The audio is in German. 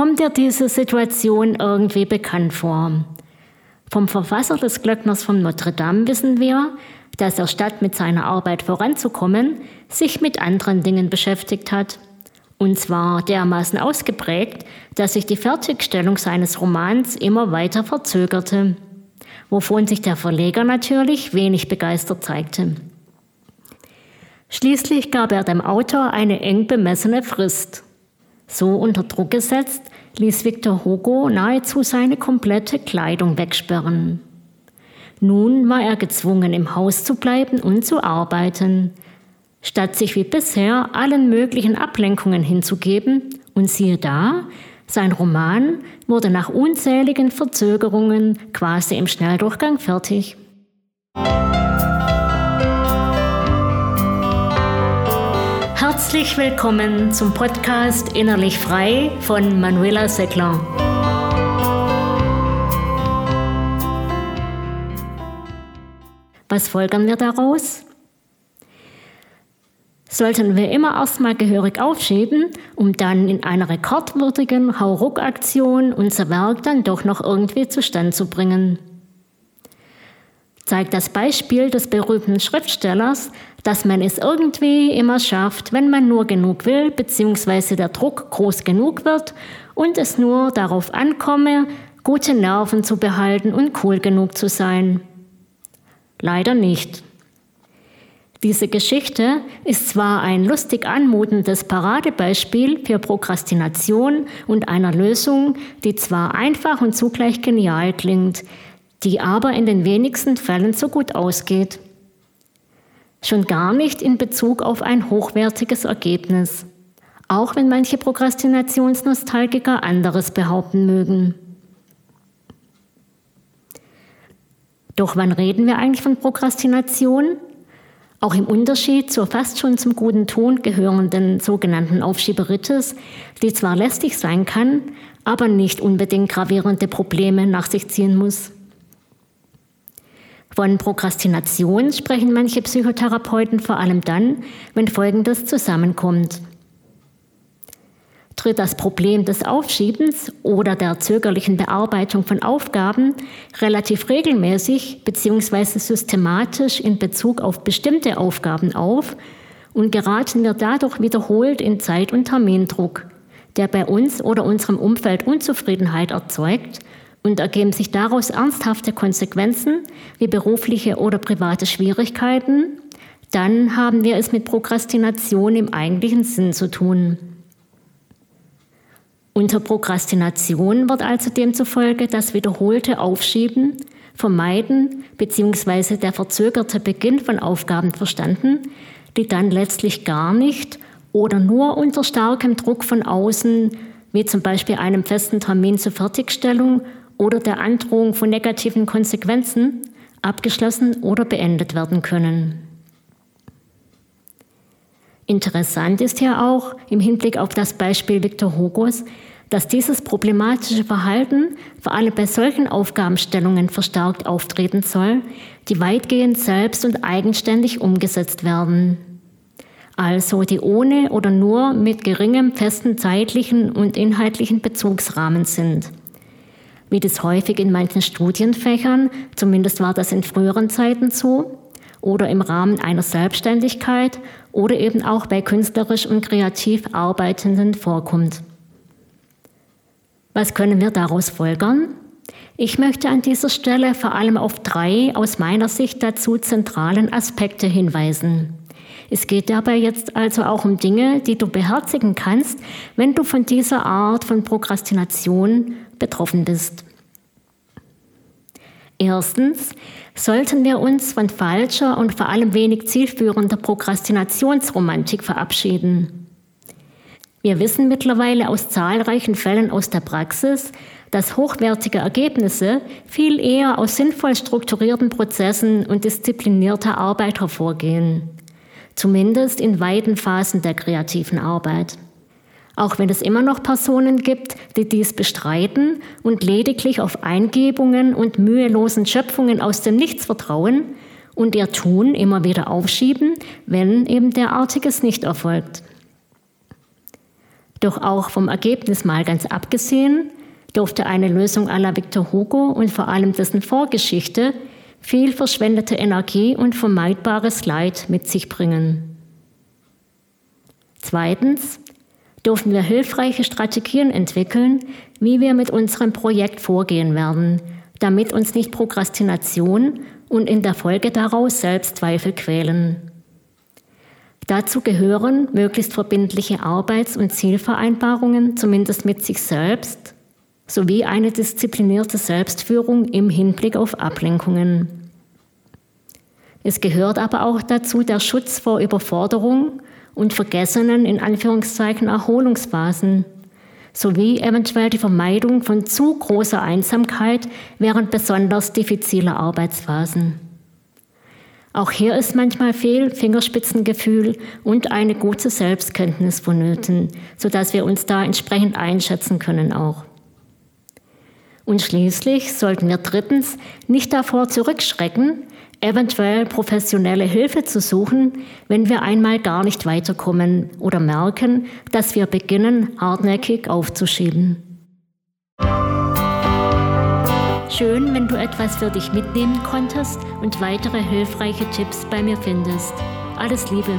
Kommt dir diese Situation irgendwie bekannt vor? Vom Verfasser des Glöckners von Notre Dame wissen wir, dass er statt mit seiner Arbeit voranzukommen, sich mit anderen Dingen beschäftigt hat. Und zwar dermaßen ausgeprägt, dass sich die Fertigstellung seines Romans immer weiter verzögerte, wovon sich der Verleger natürlich wenig begeistert zeigte. Schließlich gab er dem Autor eine eng bemessene Frist. So unter Druck gesetzt, ließ Victor Hugo nahezu seine komplette Kleidung wegsperren. Nun war er gezwungen, im Haus zu bleiben und zu arbeiten, statt sich wie bisher allen möglichen Ablenkungen hinzugeben. Und siehe da, sein Roman wurde nach unzähligen Verzögerungen quasi im Schnelldurchgang fertig. Herzlich willkommen zum Podcast Innerlich Frei von Manuela Seckler. Was folgern wir daraus? Sollten wir immer erstmal gehörig aufschieben, um dann in einer rekordwürdigen Hauruck-Aktion unser Werk dann doch noch irgendwie zustande zu bringen zeigt das Beispiel des berühmten Schriftstellers, dass man es irgendwie immer schafft, wenn man nur genug will, beziehungsweise der Druck groß genug wird und es nur darauf ankomme, gute Nerven zu behalten und cool genug zu sein. Leider nicht. Diese Geschichte ist zwar ein lustig anmutendes Paradebeispiel für Prokrastination und einer Lösung, die zwar einfach und zugleich genial klingt, die aber in den wenigsten Fällen so gut ausgeht. Schon gar nicht in Bezug auf ein hochwertiges Ergebnis, auch wenn manche Prokrastinationsnostalgiker anderes behaupten mögen. Doch wann reden wir eigentlich von Prokrastination? Auch im Unterschied zur fast schon zum guten Ton gehörenden sogenannten Aufschieberitis, die zwar lästig sein kann, aber nicht unbedingt gravierende Probleme nach sich ziehen muss. Von Prokrastination sprechen manche Psychotherapeuten vor allem dann, wenn Folgendes zusammenkommt. Tritt das Problem des Aufschiebens oder der zögerlichen Bearbeitung von Aufgaben relativ regelmäßig bzw. systematisch in Bezug auf bestimmte Aufgaben auf und geraten wir dadurch wiederholt in Zeit- und Termindruck, der bei uns oder unserem Umfeld Unzufriedenheit erzeugt und ergeben sich daraus ernsthafte Konsequenzen wie berufliche oder private Schwierigkeiten, dann haben wir es mit Prokrastination im eigentlichen Sinn zu tun. Unter Prokrastination wird also demzufolge das wiederholte Aufschieben, Vermeiden bzw. der verzögerte Beginn von Aufgaben verstanden, die dann letztlich gar nicht oder nur unter starkem Druck von außen, wie zum Beispiel einem festen Termin zur Fertigstellung oder der Androhung von negativen Konsequenzen abgeschlossen oder beendet werden können. Interessant ist hier auch im Hinblick auf das Beispiel Victor Hugos, dass dieses problematische Verhalten vor allem bei solchen Aufgabenstellungen verstärkt auftreten soll, die weitgehend selbst und eigenständig umgesetzt werden. Also die ohne oder nur mit geringem festen zeitlichen und inhaltlichen Bezugsrahmen sind wie das häufig in manchen Studienfächern, zumindest war das in früheren Zeiten so, oder im Rahmen einer Selbstständigkeit oder eben auch bei künstlerisch und kreativ Arbeitenden vorkommt. Was können wir daraus folgern? Ich möchte an dieser Stelle vor allem auf drei aus meiner Sicht dazu zentralen Aspekte hinweisen. Es geht dabei jetzt also auch um Dinge, die du beherzigen kannst, wenn du von dieser Art von Prokrastination betroffen bist. Erstens sollten wir uns von falscher und vor allem wenig zielführender Prokrastinationsromantik verabschieden. Wir wissen mittlerweile aus zahlreichen Fällen aus der Praxis, dass hochwertige Ergebnisse viel eher aus sinnvoll strukturierten Prozessen und disziplinierter Arbeit hervorgehen, zumindest in weiten Phasen der kreativen Arbeit auch wenn es immer noch Personen gibt, die dies bestreiten und lediglich auf Eingebungen und mühelosen Schöpfungen aus dem Nichts vertrauen und ihr Tun immer wieder aufschieben, wenn eben derartiges nicht erfolgt. Doch auch vom Ergebnis mal ganz abgesehen, durfte eine Lösung la Victor Hugo und vor allem dessen Vorgeschichte viel verschwendete Energie und vermeidbares Leid mit sich bringen. Zweitens durften wir hilfreiche Strategien entwickeln, wie wir mit unserem Projekt vorgehen werden, damit uns nicht Prokrastination und in der Folge daraus Selbstzweifel quälen. Dazu gehören möglichst verbindliche Arbeits- und Zielvereinbarungen, zumindest mit sich selbst, sowie eine disziplinierte Selbstführung im Hinblick auf Ablenkungen. Es gehört aber auch dazu der Schutz vor Überforderung und vergessenen in Anführungszeichen Erholungsphasen sowie eventuell die Vermeidung von zu großer Einsamkeit während besonders diffiziler Arbeitsphasen. Auch hier ist manchmal viel Fingerspitzengefühl und eine gute Selbstkenntnis vonnöten, sodass wir uns da entsprechend einschätzen können auch. Und schließlich sollten wir drittens nicht davor zurückschrecken, eventuell professionelle Hilfe zu suchen, wenn wir einmal gar nicht weiterkommen oder merken, dass wir beginnen, hartnäckig aufzuschieben. Schön, wenn du etwas für dich mitnehmen konntest und weitere hilfreiche Tipps bei mir findest. Alles Liebe!